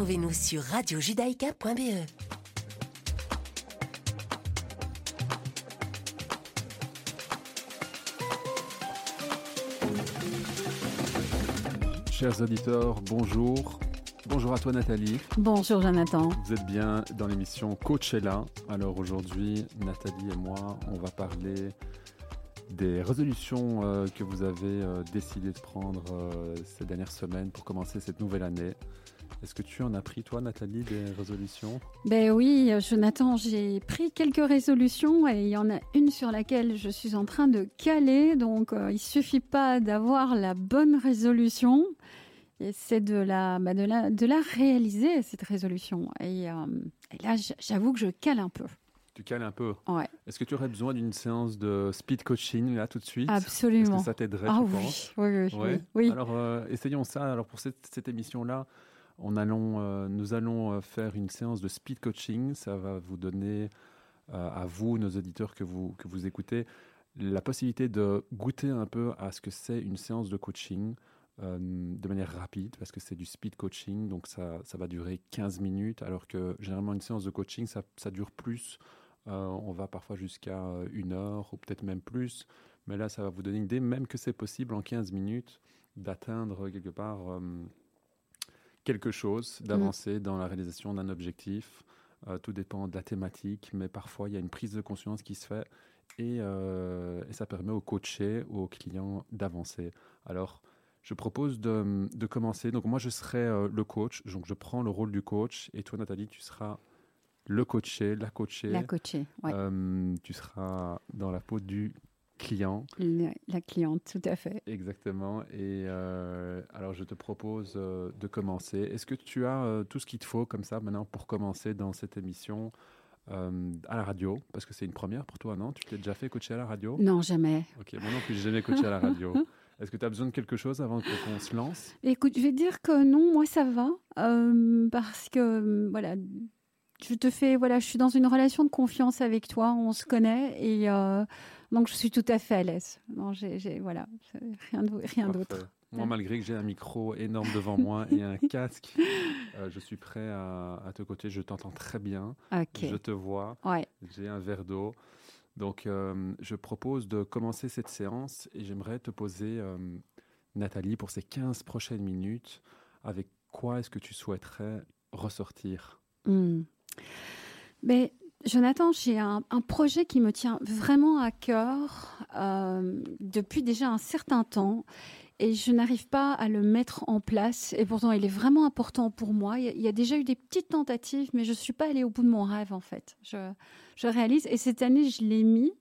Retrouvez-nous sur radiojudaïka.be. Chers auditeurs, bonjour. Bonjour à toi Nathalie. Bonjour Jonathan. Vous êtes bien dans l'émission Coachella. Alors aujourd'hui, Nathalie et moi, on va parler des résolutions euh, que vous avez euh, décidé de prendre euh, ces dernières semaines pour commencer cette nouvelle année. Est-ce que tu en as pris, toi, Nathalie, des résolutions? Ben oui, Jonathan, j'ai pris quelques résolutions et il y en a une sur laquelle je suis en train de caler. Donc, il suffit pas d'avoir la bonne résolution, c'est de la, bah, de la, de la réaliser cette résolution. Et, et là, j'avoue que je cale un peu. Tu cales un peu. Ouais. Est-ce que tu aurais besoin d'une séance de speed coaching là tout de suite? Absolument. Est-ce que ça t'aiderait Ah tu oui, penses? oui, oui, Ouais. oui. Alors euh, essayons ça. Alors pour cette, cette émission-là, euh, nous allons euh, faire une séance de speed coaching. Ça va vous donner euh, à vous, nos auditeurs que vous, que vous écoutez, la possibilité de goûter un peu à ce que c'est une séance de coaching de manière rapide parce que c'est du speed coaching. Donc ça, ça va durer 15 minutes alors que généralement une séance de coaching, ça, ça dure plus. On va parfois jusqu'à une heure ou peut-être même plus. Mais là, ça va vous donner une idée, même que c'est possible en 15 minutes d'atteindre quelque part quelque chose, d'avancer dans la réalisation d'un objectif. Euh, tout dépend de la thématique, mais parfois il y a une prise de conscience qui se fait et, euh, et ça permet au coaché ou au client d'avancer. Alors, je propose de, de commencer. Donc moi, je serai euh, le coach, donc je prends le rôle du coach et toi, Nathalie, tu seras le coaché, la coachée. La coachée, ouais. Tu seras dans la peau du client. La, la cliente, tout à fait. Exactement. Et euh, alors, je te propose euh, de commencer. Est-ce que tu as euh, tout ce qu'il te faut comme ça maintenant pour commencer dans cette émission euh, à la radio? Parce que c'est une première pour toi, non? Tu t'es déjà fait coacher à la radio? Non, jamais. Ok, moi non plus, j'ai jamais coaché à la radio. Est-ce que tu as besoin de quelque chose avant qu'on se lance? Écoute, je vais dire que non, moi ça va, euh, parce que voilà, je te fais, voilà, je suis dans une relation de confiance avec toi, on se connaît et euh, donc je suis tout à fait à l'aise. Non, j'ai, voilà, rien, d'autre. Moi, malgré que j'ai un micro énorme devant moi et un casque, euh, je suis prêt à, à te coacher. Je t'entends très bien. Je te vois. Ouais. J'ai un verre d'eau. Donc, euh, je propose de commencer cette séance et j'aimerais te poser, Nathalie, pour ces 15 prochaines minutes, avec quoi est-ce que tu souhaiterais ressortir? Hmm. Mais Jonathan, j'ai un, un projet qui me tient vraiment à cœur euh, depuis déjà un certain temps et je n'arrive pas à le mettre en place. Et pourtant, il est vraiment important pour moi. Il y a, il y a déjà eu des petites tentatives, mais je suis pas allée au bout de mon rêve en fait. Je, je réalise et cette année, je l'ai mis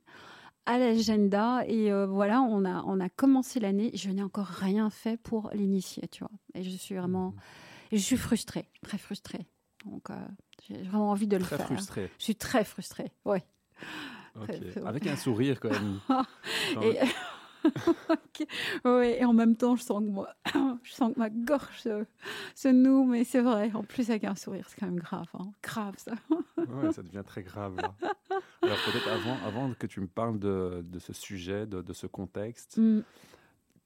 à l'agenda et euh, voilà, on a on a commencé l'année. Je n'ai encore rien fait pour l'initier, tu vois. Et je suis vraiment, et je suis frustrée, très frustrée. Donc, euh, j'ai vraiment envie de le Très faire. frustré. Je suis très frustrée, oui. Ok. Très, très- Avec un sourire quand même. Et... Ok. Ouais, et en même temps, je sens que moi, je sens que ma gorge se, se noue, mais c'est vrai. En plus, avec un sourire, c'est quand même grave, hein. grave ça. Ouais, ça devient très grave. là. Alors peut-être avant, avant que tu me parles de, de ce sujet, de, de ce contexte, Mm.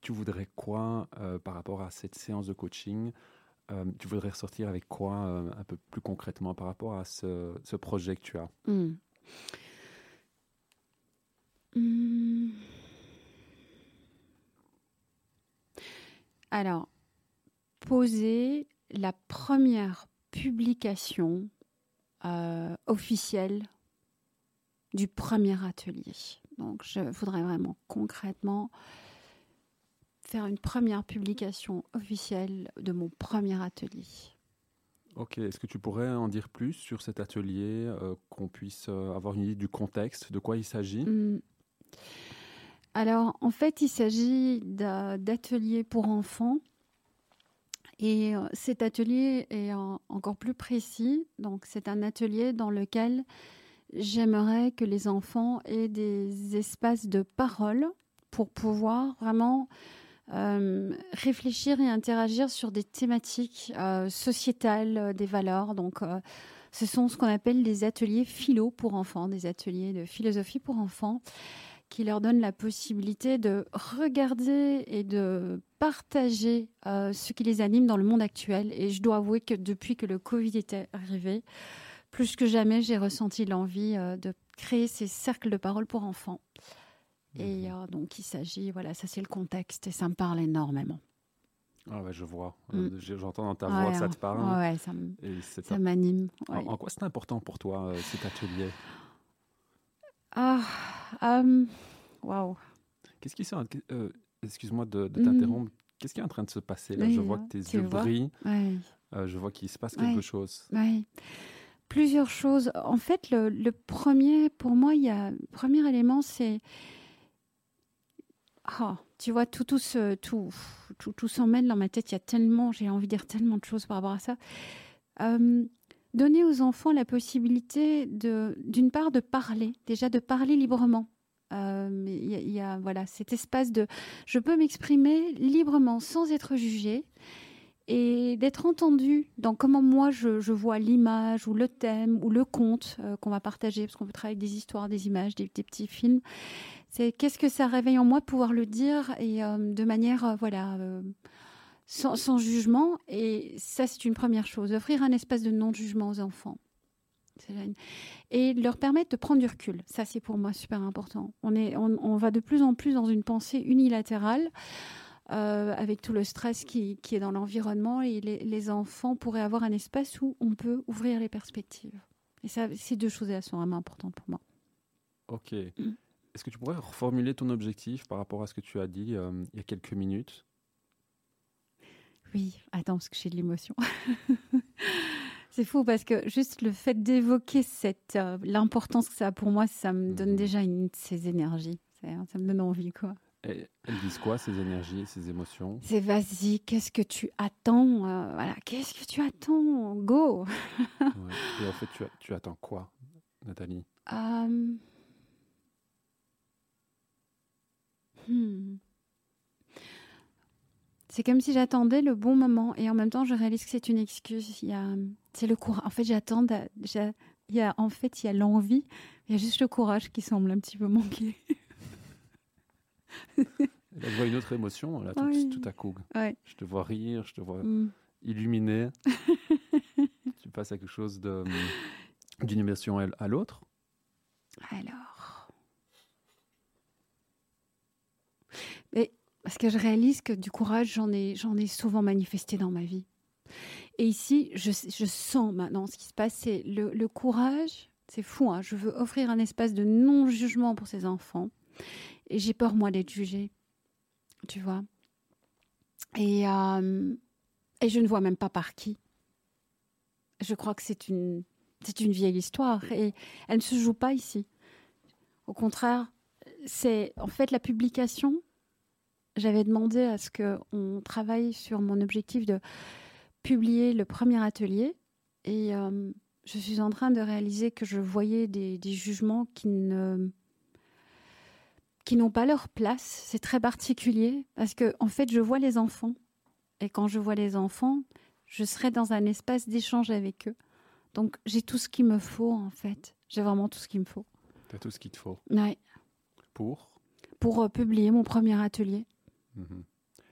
tu voudrais quoi euh, par rapport à cette séance de coaching Euh, Tu voudrais ressortir avec quoi euh, un peu plus concrètement par rapport à ce, projet que tu as? Mm. Mm. Alors, poser la première publication euh, officielle du premier atelier. Donc, je voudrais vraiment concrètement faire une première publication officielle de mon premier atelier. Ok, est-ce que tu pourrais en dire plus sur cet atelier, euh, qu'on puisse euh, avoir une idée du contexte, de quoi il s'agit? Hmm. Alors, en fait, il s'agit d'a- d'ateliers pour enfants. Et euh, cet atelier est en- encore plus précis. Donc, c'est un atelier dans lequel j'aimerais que les enfants aient des espaces de parole pour pouvoir vraiment euh, réfléchir et interagir sur des thématiques euh, sociétales, euh, des valeurs. Donc, ce sont ce qu'on appelle des ateliers philo pour enfants, des ateliers de philosophie pour enfants qui leur donne la possibilité de regarder et de partager ce qui les anime dans le monde actuel. Et je dois avouer que depuis que le Covid était arrivé, plus que jamais, j'ai ressenti l'envie de créer ces cercles de parole pour enfants. Et Mhm. donc, il s'agit, voilà, ça c'est le contexte et ça me parle énormément. Ah ouais, je vois. Mm. Euh, J'entends dans ta Ouais, voix que ça te parle. Ouais, ça m'anime. En- ouais. En, quoi c'est important pour toi, euh, cet atelier? Ah, hum, waouh. Qu'est-ce qui euh, Excuse-moi de, de Mhm. t'interrompre. Qu'est-ce qui est en train de se passer là? Oui, Je vois que tes yeux brillent. Euh, je vois qu'il se passe quelque chose. Oui. Plusieurs choses. En fait, le, le premier, pour moi, il y a, le premier élément, c'est. Ah, tu vois, tout, tout, tout, tout, tout s'emmène dans ma tête. Il y a tellement, j'ai envie de dire tellement de choses par rapport à ça. Euh, donner aux enfants la possibilité, de, d'une part, de parler, déjà de parler librement. Euh, Il y, a- voilà, cet espace de. Je peux m'exprimer librement sans être jugée et d'être entendu dans comment moi je, vois l'image ou le thème ou le conte euh, qu'on va partager, parce qu'on peut travailler avec des histoires, des images, des petits films. C'est qu'est-ce que ça réveille en moi de pouvoir le dire et euh, de manière euh, voilà euh, sans, sans jugement. Et ça c'est une première chose, offrir un espace de non-jugement aux enfants. Et leur permettre de prendre du recul. Ça, c'est pour moi super important. On, est, on, on va de plus en plus dans une pensée unilatérale euh, avec tout le stress qui, qui est dans l'environnement et les, les enfants pourraient avoir un espace où on peut ouvrir les perspectives. Et ça, ces deux choses-là sont vraiment importantes pour moi. Ok. Mm. Est-ce que tu pourrais reformuler ton objectif par rapport à ce que tu as dit euh, il y a quelques minutes? Oui, attends, parce que j'ai de l'émotion. C'est fou parce que juste le fait d'évoquer cette euh, l'importance que ça a pour moi, ça me donne Mhm. déjà une de ces énergies. C'est- Ça me donne envie, quoi. Et Elles disent quoi, ces énergies, ces émotions? C'est vas-y, qu'est-ce que tu attends euh, Voilà, qu'est-ce que tu attends? Go Ouais. Et en fait, tu, attends quoi, Nathalie? Euh, hmm. C'est comme si j'attendais le bon moment et en même temps je réalise que c'est une excuse. Il y a, c'est le courage. En fait, j'attends. Il y a, en fait, il y a l'envie. Il y a juste le courage qui semble un petit peu manquer. Là, je vois une autre émotion, là, tout, Oui. tout à coup. Ouais. Je te vois rire, je te vois Hmm. illuminé. tu passes à quelque chose de, d'une émotion à à l'autre? Alors. Mais parce que je réalise que du courage, j'en ai, souvent manifesté dans ma vie. Et ici, je, sens maintenant ce qui se passe, c'est le, courage. C'est fou, hein, je veux offrir un espace de non-jugement pour ces enfants. Et j'ai peur, moi, d'être jugée. Tu vois? Et, euh, et je ne vois même pas par qui. Je crois que c'est une vieille histoire. Et elle ne se joue pas ici. Au contraire, c'est en fait la publication. J'avais demandé à ce qu'on travaille sur mon objectif de publier le premier atelier. Et euh, je suis en train de réaliser que je voyais des, des jugements qui ne qui n'ont pas leur place. C'est très particulier parce que en fait, je vois les enfants. Et quand je vois les enfants, je serai dans un espace d'échange avec eux. Donc j'ai tout ce qu'il me faut en fait. J'ai vraiment tout ce qu'il me faut. Tu as tout ce qu'il te faut Ouais. pour? Pour euh, publier mon premier atelier. Mhm.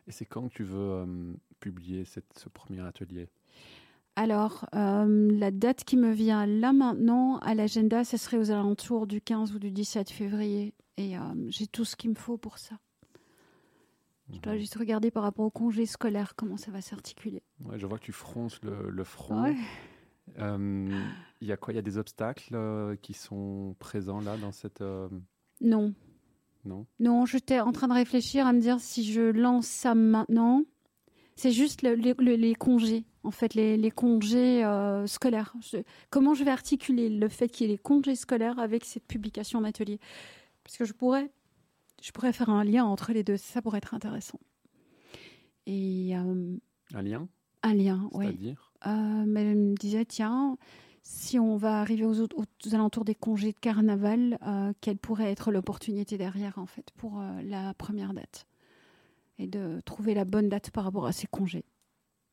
Et c'est quand que tu veux euh, publier cette, ce premier atelier? Alors, euh, la date qui me vient là maintenant à l'agenda, ce serait aux alentours du 15 ou du 17 février. Et euh, j'ai tout ce qu'il me faut pour ça. Je dois Mhm. juste regarder par rapport au congé scolaire comment ça va s'articuler. Ouais, je vois que tu fronces le, le front. Ouais. Euh, Il y a quoi? Il y a des obstacles qui sont présents là dans cette. Non, Non non, j'étais en train de réfléchir à me dire si je lance ça maintenant. C'est juste le- le- le- les congés, en fait, les, les congés euh, scolaires. Je- comment je vais articuler le fait qu'il y ait les congés scolaires avec cette publication d'atelier? Parce que je pourrais, je pourrais faire un lien entre les deux. Ça pourrait être intéressant. Et euh, Un lien? un lien, oui. C'est-à-dire? Euh, mais elle me disait, tiens, si on va arriver aux, autres- aux alentours des congés de carnaval, euh, quelle pourrait être l'opportunité derrière, en fait, pour euh, la première date Et de trouver la bonne date par rapport à ces congés.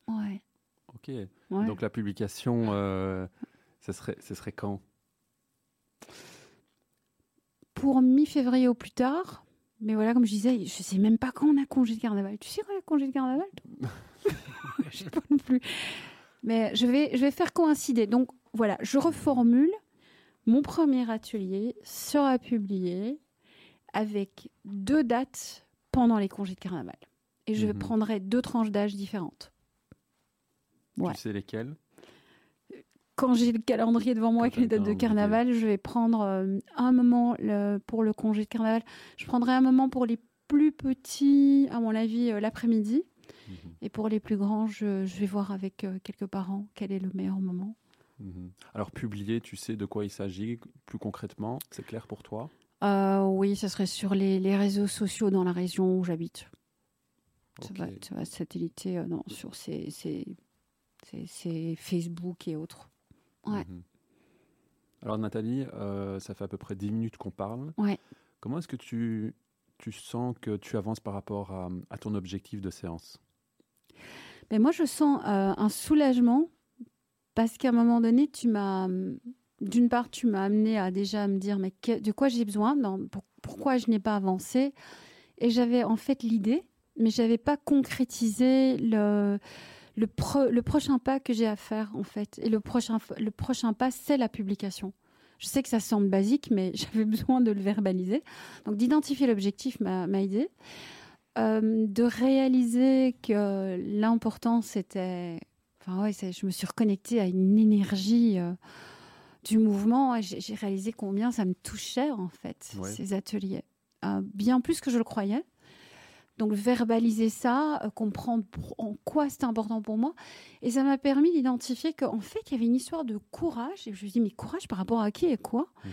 Ouais. Ok. ouais. Donc la publication, euh, ce, serait, ce serait quand? Pour mi-février au plus tard. Mais voilà, comme je disais, je sais même pas quand on a congé de carnaval. Tu sais quand on a congé de carnaval Je sais pas non plus. Mais je vais, je vais faire coïncider. Donc voilà, je reformule. Mon premier atelier sera publié avec deux dates pendant les congés de carnaval. Et je Mhm. prendrai deux tranches d'âge différentes. Tu sais lesquels Quand j'ai le calendrier devant moi Quand avec les le dates de carnaval, je vais prendre euh, un moment le- pour le congé de carnaval. Je prendrai un moment pour les plus petits, à mon avis, euh, l'après-midi. Mhm, Et pour les plus grands, je, je vais voir avec euh, quelques parents quel est le meilleur moment. Mhm. Alors, publier, tu sais de quoi il s'agit plus concrètement C'est clair pour toi? Euh, oui, ce serait sur les, les réseaux sociaux dans la région où j'habite. Ça, va, ça va satelliter euh, non, sur ces, ces- ces- ces Facebook et autres. Ouais. Mhm. Alors Nathalie, euh, ça fait à peu près 10 minutes qu'on parle. Ouais. Comment est-ce que tu, tu sens que tu avances par rapport à, à ton objectif de séance? Mais moi, je sens euh, un soulagement parce qu'à un moment donné, tu m'as, d'une part, tu m'as amené à déjà me dire mais de quoi j'ai besoin, pourquoi je n'ai pas avancé, et j'avais en fait l'idée, mais j'avais pas concrétisé le le, pro- le prochain pas que j'ai à faire en fait. Et le prochain le prochain pas, c'est la publication. Je sais que ça semble basique, mais j'avais besoin de le verbaliser. Donc d'identifier l'objectif m'a m'a aidé. Euh, de réaliser que l'important c'était. Enfin, ouais, je me suis reconnectée à une énergie euh, du mouvement et j'ai réalisé combien ça me touchait en fait, Ouais. ces ateliers. Euh, bien plus que je le croyais. Donc verbaliser ça, euh, comprendre en quoi c'était important pour moi. Et ça m'a permis d'identifier qu'en fait, il y avait une histoire de courage. Et je me suis dit, mais courage par rapport à qui et quoi? Mhm.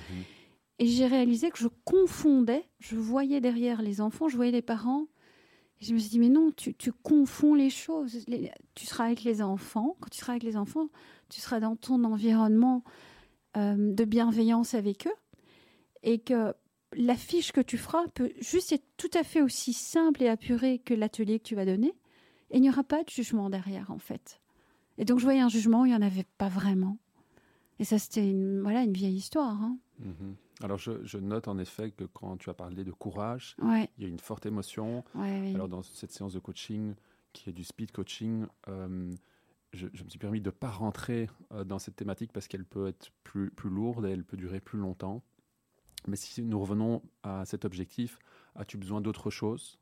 et j'ai réalisé que je confondais, je voyais derrière les enfants, je voyais les parents. Je me suis dit, mais non, tu, confonds les choses. Tu seras avec les enfants. Quand tu seras avec les enfants, tu seras dans ton environnement euh, de bienveillance avec eux. Et que l'affiche que tu feras peut juste être tout à fait aussi simple et apurée que l'atelier que tu vas donner. Et il n'y aura pas de jugement derrière, en fait. Et donc, je voyais un jugement, il n'y en avait pas vraiment. Et ça, c'était une, voilà, une vieille histoire. hein. Mhm. Alors je, je note en effet que quand tu as parlé de courage, Ouais, il y a une forte émotion. ouais. Alors dans cette séance de coaching, qui est du speed coaching, euh, je, je me suis permis de ne pas rentrer euh, dans cette thématique parce qu'elle peut être plus, plus lourde et elle peut durer plus longtemps. Mais si nous revenons à cet objectif, as-tu besoin d'autre chose?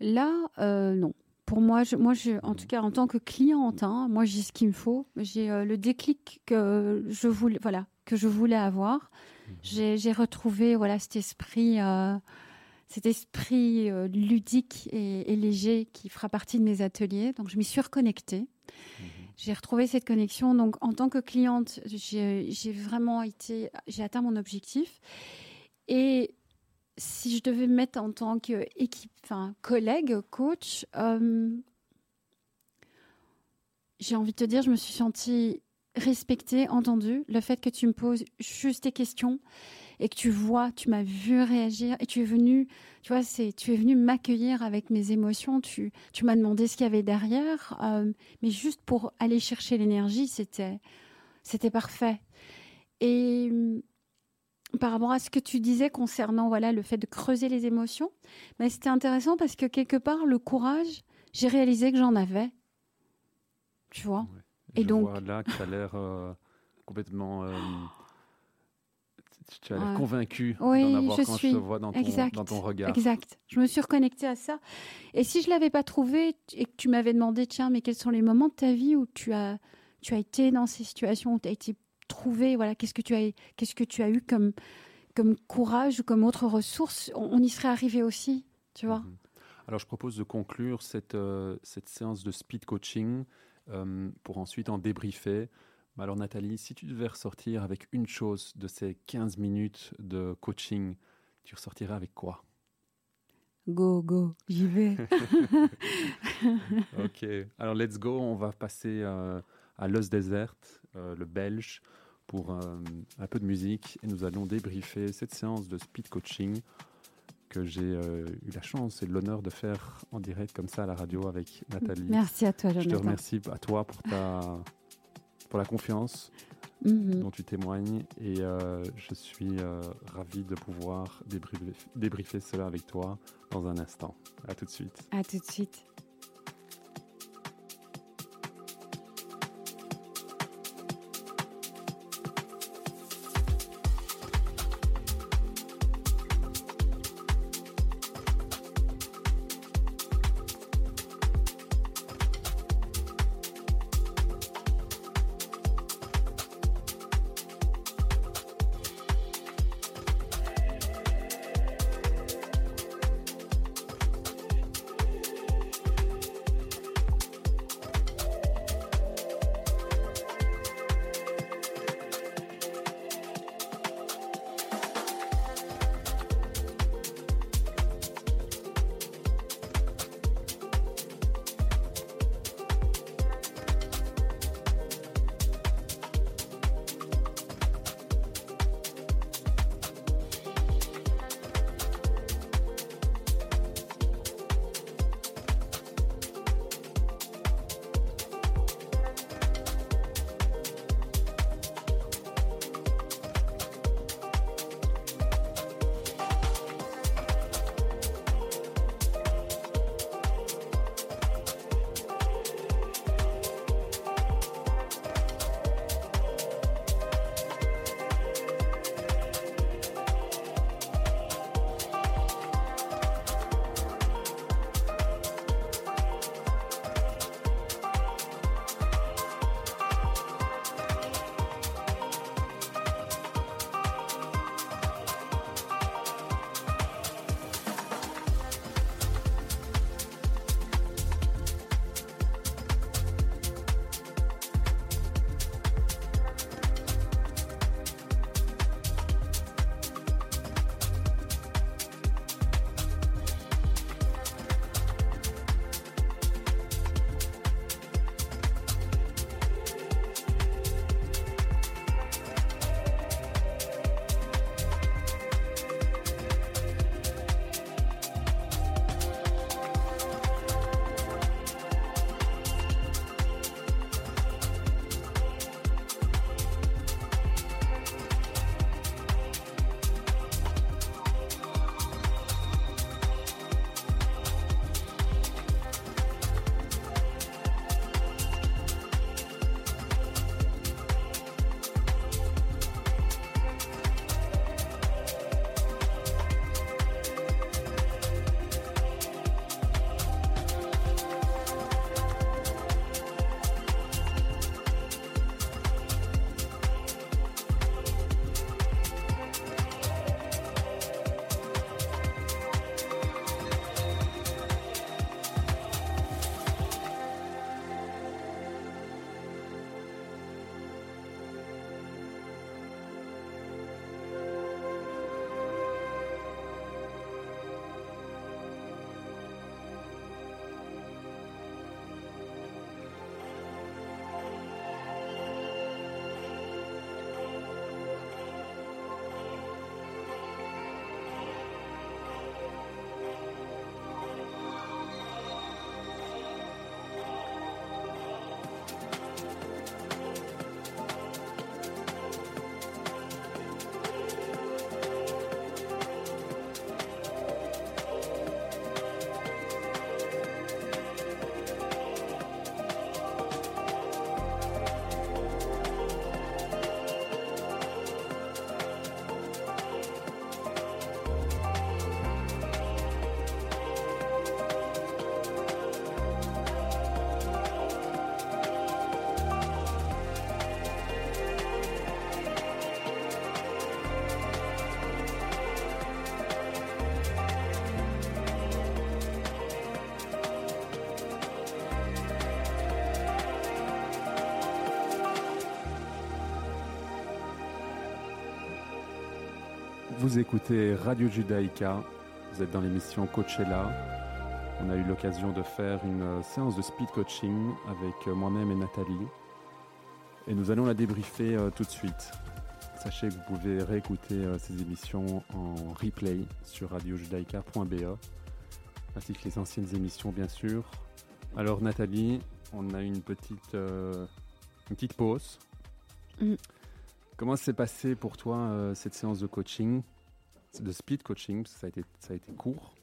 Là, euh, non. Pour moi, je, moi je, en tout cas, en tant que cliente, hein, moi, j'ai ce qu'il me faut. J'ai euh, le déclic que je voulais, voilà, que je voulais avoir. J'ai j'ai retrouvé, voilà, cet esprit, euh, cet esprit euh, ludique et, et léger qui fera partie de mes ateliers. Donc, je m'y suis reconnectée. Mhm. J'ai retrouvé cette connexion. Donc, en tant que cliente, j'ai j'ai vraiment été, j'ai atteint mon objectif. Et si je devais me mettre en tant qu'équipe, enfin, collègue, coach, euh, j'ai envie de te dire, je me suis sentie respectée, entendue. Le fait que tu me poses juste tes questions et que tu vois, tu m'as vu réagir et tu es venu, tu vois, c'est, tu es venu m'accueillir avec mes émotions. Tu, tu m'as demandé ce qu'il y avait derrière, euh, mais juste pour aller chercher l'énergie, c'était, c'était parfait. Et hum, par rapport à ce que tu disais concernant voilà le fait de creuser les émotions, mais c'était intéressant parce que quelque part le courage, j'ai réalisé que j'en avais. Tu vois? Et je donc- vois là que tu as l'air euh, complètement... euh, tu- as l'air convaincu Oui, d'en avoir je quand suis. je te vois dans ton, Exact. dans ton regard. Exact. Je me suis reconnectée à ça. Et si je l'avais pas trouvé et que tu m'avais demandé, tiens, mais quels sont les moments de ta vie où tu as, tu as été dans ces situations, où tu as été trouvé, voilà, qu'est-ce que tu as, qu'est-ce que tu as eu comme, comme courage ou comme autre ressource, on, on y serait arrivé aussi, tu vois. Mhm. Alors, je propose de conclure cette, euh, cette séance de speed coaching euh, pour ensuite en débriefer. Alors, Nathalie, si tu devais ressortir avec une chose de ces 15 minutes de coaching, tu ressortirais avec quoi? Go, go, j'y vais. Ok, alors let's go. On va passer euh, à Los Desert, euh, le belge, pour un peu de musique et nous allons débriefer cette séance de speed coaching que j'ai euh, eu la chance et l'honneur de faire en direct comme ça à la radio avec Nathalie. Merci à toi, Je te Jonathan. remercie à toi pour, ta, pour la confiance Mhm. dont tu témoignes et euh, je suis euh, ravi de pouvoir débriefer, débriefer cela avec toi dans un instant. À tout de suite. À tout de suite. Vous écoutez Radio Judaïka, vous êtes dans l'émission Coachella. On a eu l'occasion de faire une euh, séance de speed coaching avec euh, moi-même et Nathalie. Et nous allons la débriefer euh, tout de suite. Sachez que vous pouvez réécouter ces émissions en replay sur radiojudaïka.be, ainsi que les anciennes émissions bien sûr. Alors Nathalie, on a une petite, euh, une petite pause. Mm. Comment s'est passé pour toi cette séance de coaching, de speed coaching ça a été, ça a été court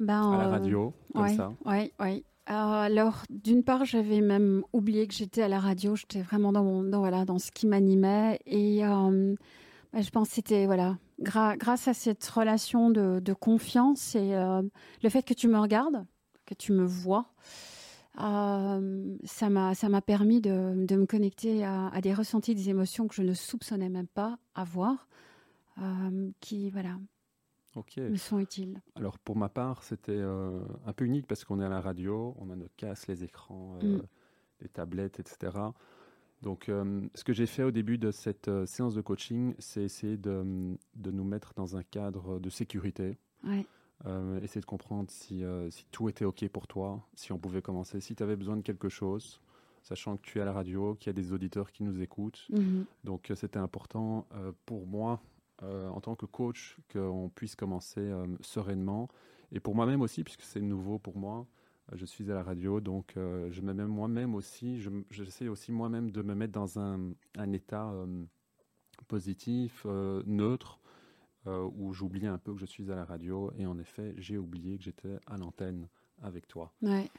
ben, à la radio, comme ouais, ça. Oui, oui. Alors, d'une part, j'avais même oublié que j'étais à la radio. J'étais vraiment dans, mon, dans, voilà, dans ce qui m'animait. Et ben, je pense que c'était voilà, grâce à cette relation de, de confiance et le fait que tu me regardes, que tu me vois, euh, ça m'a ça m'a permis de, de, me connecter à, à, des ressentis, des émotions que je ne soupçonnais même pas avoir, euh, qui voilà me sont utiles. Alors pour ma part, c'était euh, un peu unique parce qu'on est à la radio, on a nos casques, les écrans, mm. les tablettes, etc. Donc, ce que j'ai fait au début de cette séance de coaching, c'est essayer de, de, nous mettre dans un cadre de sécurité. Ouais. Euh, essayer de comprendre si, euh, si, tout était OK pour toi, si on pouvait commencer, si tu avais besoin de quelque chose, sachant que tu es à la radio, qu'il y a des auditeurs qui nous écoutent. Mhm. Donc euh, c'était important pour moi, en tant que coach, qu'on puisse commencer sereinement. Et pour moi-même aussi, puisque c'est nouveau pour moi, je suis à la radio, donc je me mets moi-même aussi, j'essaie aussi moi-même de me mettre dans un, un état positif, neutre, euh, où j'oubliais un peu que je suis à la radio. Et en effet, j'ai oublié que j'étais à l'antenne avec toi. Ouais.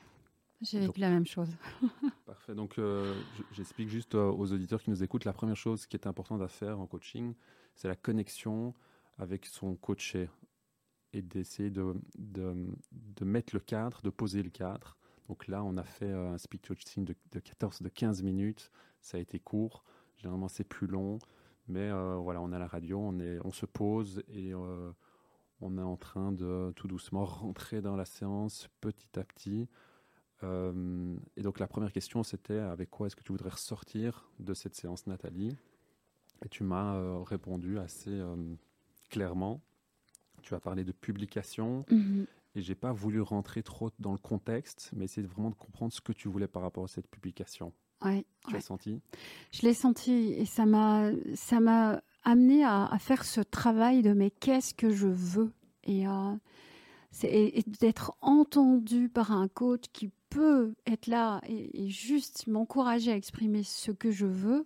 J'ai vécu la même chose. parfait. Donc, euh, j'explique juste euh, aux auditeurs qui nous écoutent, la première chose qui est importante à faire en coaching, c'est la connexion avec son coaché et d'essayer de, de, mettre le cadre, de poser le cadre. Donc là, on a fait un speak coaching de, de 14, de 15 minutes. Ça a été court. Généralement, c'est plus long. Mais euh, voilà, on à la radio, on, est, on se pose et euh, on est en train de tout doucement rentrer dans la séance petit à petit. Euh, et donc la première question, c'était avec quoi est-ce que tu voudrais ressortir de cette séance, Nathalie? Et tu m'as répondu assez clairement. Tu as parlé de publication. Mm-hmm. Et j'ai pas voulu rentrer trop dans le contexte, mais essayer vraiment de comprendre ce que tu voulais par rapport à cette publication. Ouais, tu l'as senti? Je l'ai senti et ça m'a ça m'a amené à, à, faire ce travail de mais qu'est-ce que je veux? Et, euh, et, d'être entendu par un coach qui peut être là et, et juste m'encourager à exprimer ce que je veux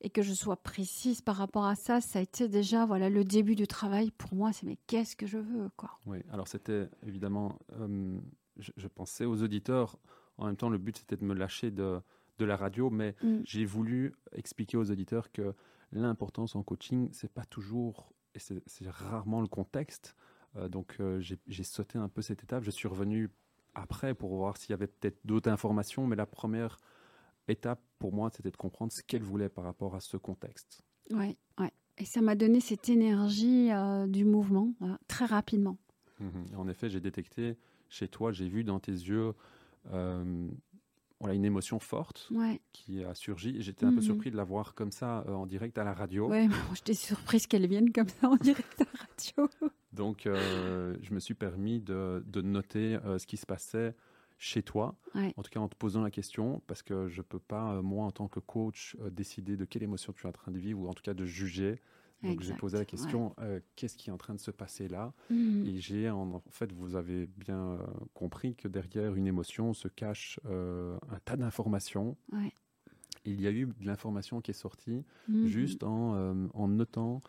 et que je sois précise par rapport à ça, ça a été déjà voilà le début du travail pour moi. C'est mais qu'est-ce que je veux quoi Oui, alors c'était évidemment, euh, je, je, pensais aux auditeurs. En même temps, le but c'était de me lâcher de de la radio, mais mm. j'ai voulu expliquer aux auditeurs que l'importance en coaching, c'est pas toujours, et c'est rarement le contexte. Euh, donc euh, j'ai sauté un peu cette étape. Je suis revenu après pour voir s'il y avait peut-être d'autres informations, mais la première étape pour moi, c'était de comprendre ce qu'elle voulait par rapport à ce contexte. Ouais, ouais. Et ça m'a donné cette énergie euh, du mouvement très rapidement. Mm-hmm. En effet, j'ai détecté chez toi, j'ai vu dans tes yeux voilà, une émotion forte qui a surgi. J'étais un peu mhm. surpris de la voir comme ça euh, en direct à la radio. Ouais, j'étais surprise qu'elle vienne comme ça en direct à la radio. Donc, euh, je me suis permis de, de noter euh, ce qui se passait chez toi, en tout cas en te posant la question, parce que je ne peux pas, moi, en tant que coach, décider de quelle émotion tu es en train de vivre, ou en tout cas de juger donc j'ai posé la question, euh, qu'est-ce qui est en train de se passer là? Mhm. Et j'ai, en, fait, vous avez bien euh, compris que derrière une émotion se cache euh, un tas d'informations. Il y a eu de l'information qui est sortie mhm. juste en, en, notant,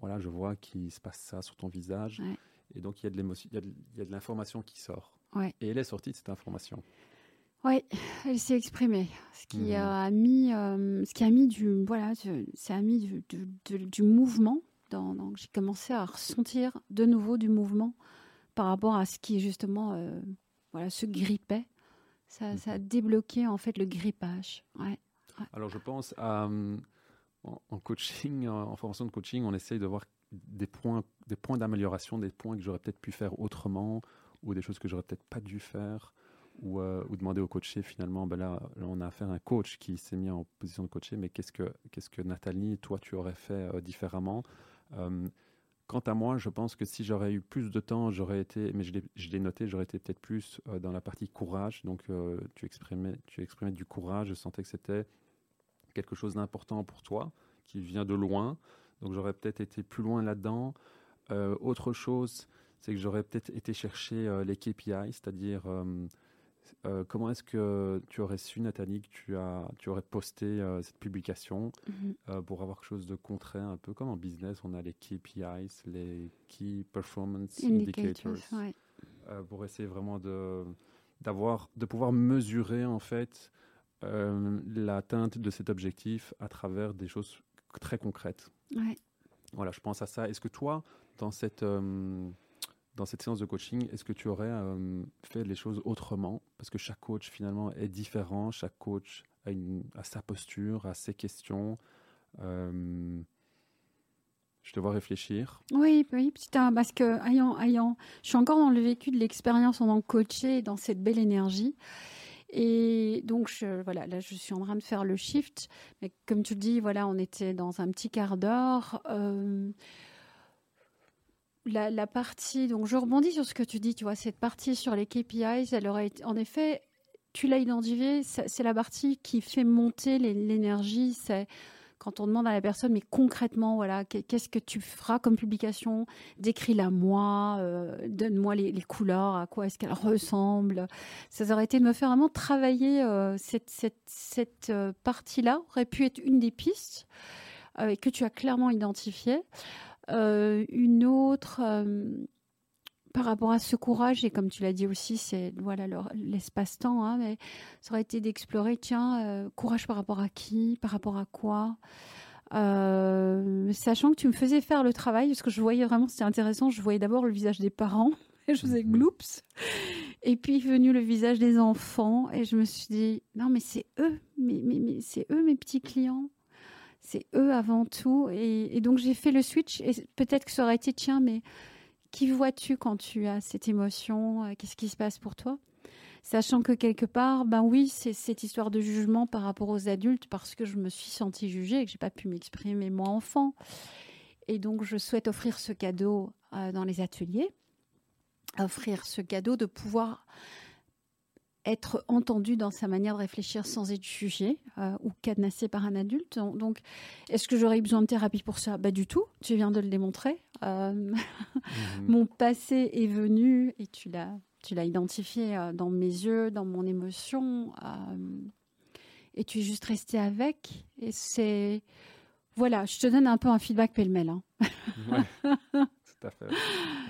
voilà, je vois qu'il se passe ça sur ton visage. Et donc il y a de l'information qui sort. Et elle est sortie de cette information. Oui, elle s'est exprimée, ce qui Mhm. a mis, euh, ce qui a mis du, voilà, ça a mis du, du, du mouvement. Dans, j'ai commencé à ressentir de nouveau du mouvement par rapport à ce qui justement, euh, voilà, se grippait. Ça, ça a Mhm. débloqué en fait le grippage. Ouais. Alors je pense à, hum, en, coaching, en formation de coaching, on essaye de voir des points, des points d'amélioration, des points que j'aurais peut-être pu faire autrement ou des choses que j'aurais peut-être pas dû faire ou, euh, demander au coaché finalement, ben là, on a affaire à un coach qui s'est mis en position de coacher, mais qu'est-ce que, Nathalie, toi, tu aurais fait euh, différemment? Euh, Quant à moi, je pense que si j'aurais eu plus de temps, j'aurais été, mais je l'ai, noté, j'aurais été peut-être plus dans la partie courage. Donc, tu, exprimais, du courage, je sentais que c'était quelque chose d'important pour toi, qui vient de loin. Donc, j'aurais peut-être été plus loin là-dedans. Autre chose, c'est que j'aurais peut-être été chercher les KPI, c'est-à-dire Euh, comment est-ce que tu aurais su, Nathalie, que tu, as, tu aurais posté euh, cette publication Mhm. euh, pour avoir quelque chose de concret, un peu comme en business, on a les KPIs, les Key Performance Indicators, Indicators, ouais. euh, pour essayer vraiment de, d'avoir, de pouvoir mesurer en fait euh, l'atteinte de cet objectif à travers des choses très concrètes. Ouais. Voilà, je pense à ça. Est-ce que toi, dans cette, euh, dans cette séance de coaching, est-ce que tu aurais euh, fait les choses autrement? Parce que chaque coach, finalement, est différent. Chaque coach a, sa posture, a ses questions. Euh, je te vois réfléchir. Oui, oui, un, parce que ayant, ayant, je suis encore dans le vécu de l'expérience en tant que coachée, dans cette belle énergie. Et donc, je, voilà, là, je suis en train de faire le shift. Mais comme tu le dis, voilà, on était dans un petit quart d'heure. Euh, la, partie, donc je rebondis sur ce que tu dis, tu vois, cette partie sur les KPIs, elle aurait été, en effet, tu l'as identifié, c'est la partie qui fait monter l'énergie, c'est quand on demande à la personne, mais concrètement, voilà, qu'est- qu'est-ce que tu feras comme publication? Décris-la moi, euh, donne-moi les, couleurs, à quoi est-ce qu'elle ressemble. Ça aurait été de me faire vraiment travailler euh, cette, cette, cette euh, partie-là, aurait pu être une des pistes que tu as clairement identifiée. Euh, une autre, euh, par rapport à ce courage, et comme tu l'as dit aussi, c'est voilà l'espace-temps, hein, mais ça aurait été d'explorer, tiens, euh, courage par rapport à qui, par rapport à quoi sachant que tu me faisais faire le travail, parce que je voyais vraiment, c'était intéressant, je voyais d'abord le visage des parents, et je faisais Mhm. gloops, et puis est venu le visage des enfants, et je me suis dit, non mais c'est eux, mais, mais, mais c'est eux mes petits clients, c'est eux avant tout, et, donc j'ai fait le switch, et peut-être que ça aurait été, tiens, mais qui vois-tu quand tu as cette émotion? Euh, Qu'est-ce qui se passe pour toi? Sachant que quelque part, ben oui, c'est cette histoire de jugement par rapport aux adultes parce que je me suis sentie jugée et que j'ai pas pu m'exprimer moi enfant. Et donc, je souhaite offrir ce cadeau euh, dans les ateliers, offrir ce cadeau de pouvoir être entendu dans sa manière de réfléchir sans être jugé euh, ou cadenassé par un adulte. Donc, est-ce que j'aurais eu besoin de thérapie pour ça? Bah du tout. Tu viens de le démontrer. Euh, Mhm. mon passé est venu et tu l'as tu l'as identifié euh, dans mes yeux, dans mon émotion et tu es juste resté avec et c'est voilà, je te donne un peu un feedback pêle-mêle. hein. Ouais, tout à fait.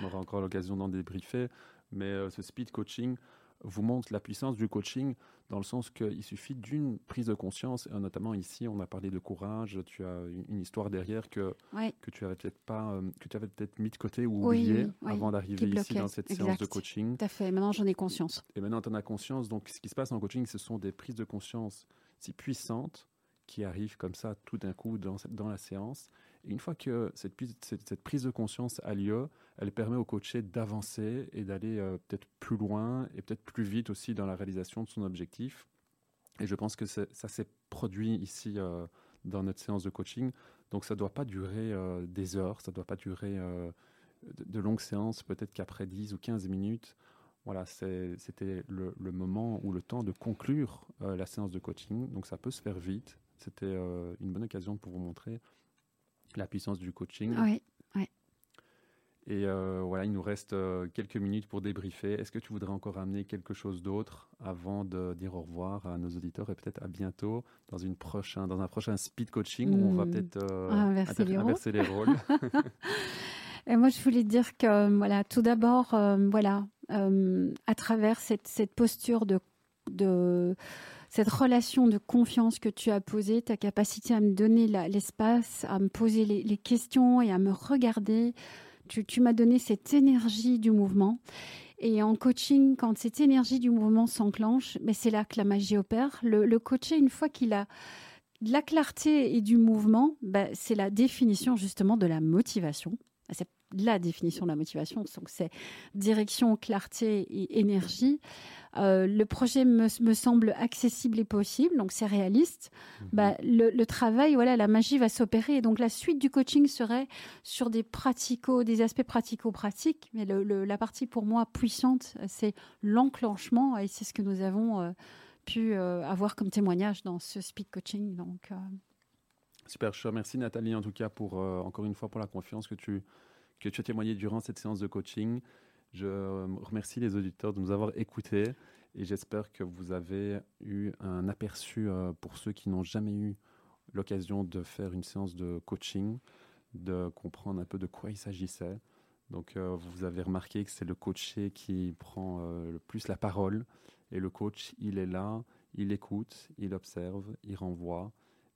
On aura encore l'occasion d'en débriefer. Mais ce speed coaching vous montre la puissance du coaching dans le sens qu'il suffit d'une prise de conscience. Et notamment ici, on a parlé de courage. Tu as une, histoire derrière que, Ouais, que tu avais peut-être pas, euh, que tu avais peut-être mis de côté ou Oui, oublié oui, avant d'arriver ici dans cette séance de coaching. tout à fait. Maintenant, j'en ai conscience. Et maintenant, tu en as conscience. Donc, ce qui se passe en coaching, ce sont des prises de conscience si puissantes qui arrivent comme ça tout d'un coup dans, dans la séance. Une fois que cette, prise- de conscience a lieu, elle permet au coaché d'avancer et d'aller euh, peut-être plus loin et peut-être plus vite aussi dans la réalisation de son objectif. Et je pense que ça s'est produit ici euh, dans notre séance de coaching. Donc, ça ne doit pas durer euh, des heures, ça ne doit pas durer de, longues séances, peut-être qu'après 10 ou 15 minutes, voilà, c'était le, moment ou le temps de conclure la séance de coaching. Donc ça peut se faire vite. C'était euh, une bonne occasion pour vous montrer la puissance du coaching. Oui. Et euh, voilà, il nous reste euh, quelques minutes pour débriefer. Est-ce que tu voudrais encore amener quelque chose d'autre avant de dire au revoir à nos auditeurs et peut-être à bientôt dans, une prochain, dans un prochain speed coaching où on va Hmm. peut-être euh, Inverser les rôles. inverser les rôles. Et moi, je voulais dire que, voilà, tout d'abord, euh, voilà, à travers cette, cette posture de, de cette relation de confiance que tu as posée, ta capacité à me donner l'espace, à me poser les, questions et à me regarder, tu, m'as donné cette énergie du mouvement. Et en coaching, quand cette énergie du mouvement s'enclenche, mais c'est là que la magie opère. Le, le coaché, une fois qu'il a de la clarté et du mouvement, ben, c'est la définition justement de la motivation. La définition de la motivation. Donc, c'est direction, clarté et énergie. Euh, le projet me, me semble accessible et possible, donc c'est réaliste. Bah, le, le travail, voilà, la magie va s'opérer. Et donc, la suite du coaching serait sur des pratico, des aspects pratico-pratiques. Mais le- le- la partie pour moi puissante, c'est l'enclenchement. Et c'est ce que nous avons euh, pu euh, avoir comme témoignage dans ce speed coaching. Donc, Super, je te remercie Nathalie en tout cas pour encore une fois pour la confiance que tu, que tu as témoignée durant cette séance de coaching. Je euh, remercie les auditeurs de nous avoir écoutés Et j'espère que vous avez eu un aperçu pour ceux qui n'ont jamais eu l'occasion de faire une séance de coaching, de comprendre un peu de quoi il s'agissait. Donc vous avez remarqué que c'est le coaché qui prend le plus la parole et le coach, il est là, il écoute, il observe, il renvoie,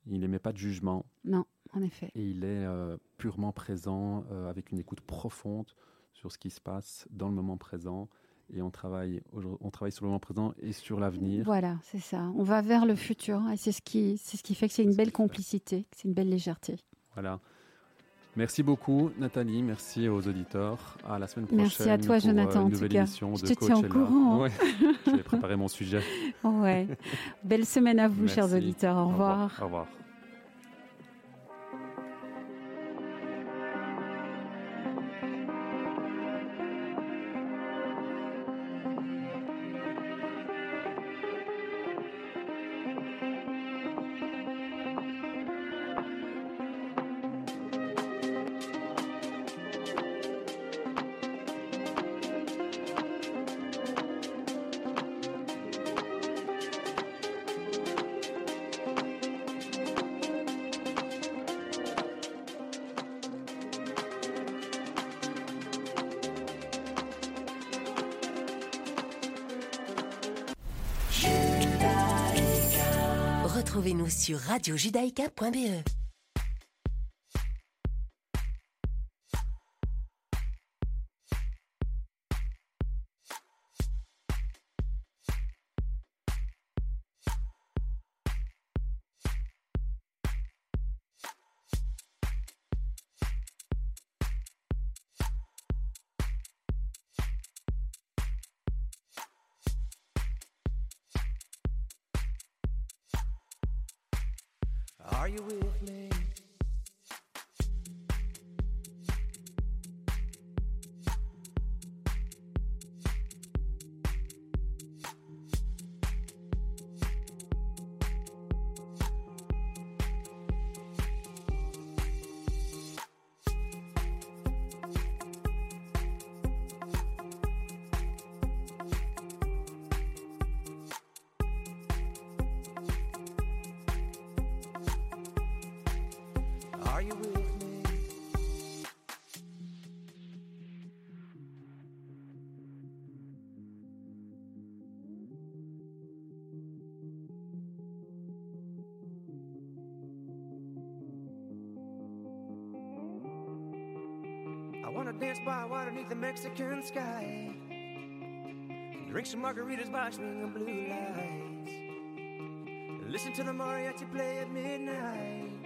il n'émet pas de jugement. Non, en effet. Et il est euh, purement présent euh, avec une écoute profonde sur ce qui se passe dans le moment présent. Et on travaille, on travaille sur le moment présent et sur l'avenir. Voilà, c'est ça. On va vers le futur. Et c'est ce qui, c'est ce qui fait que c'est une belle complicité, c'est une belle légèreté. Voilà. Merci beaucoup, Nathalie. Merci aux auditeurs. À la semaine prochaine. Merci à toi, pour Jonathan. Une nouvelle émission Je de te tiens au courant. Ouais. J'ai préparé mon sujet. Ouais. Belle semaine à vous, Merci. chers auditeurs. Au revoir. Au revoir. Retrouvez-nous sur radiojudaïka.be. Are you with me? Are you with me? I wanna dance by water beneath the Mexican sky. Drink some margaritas by swinging blue lights. Listen to the mariachi play at midnight.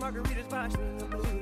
margaritas, pasta, the blues.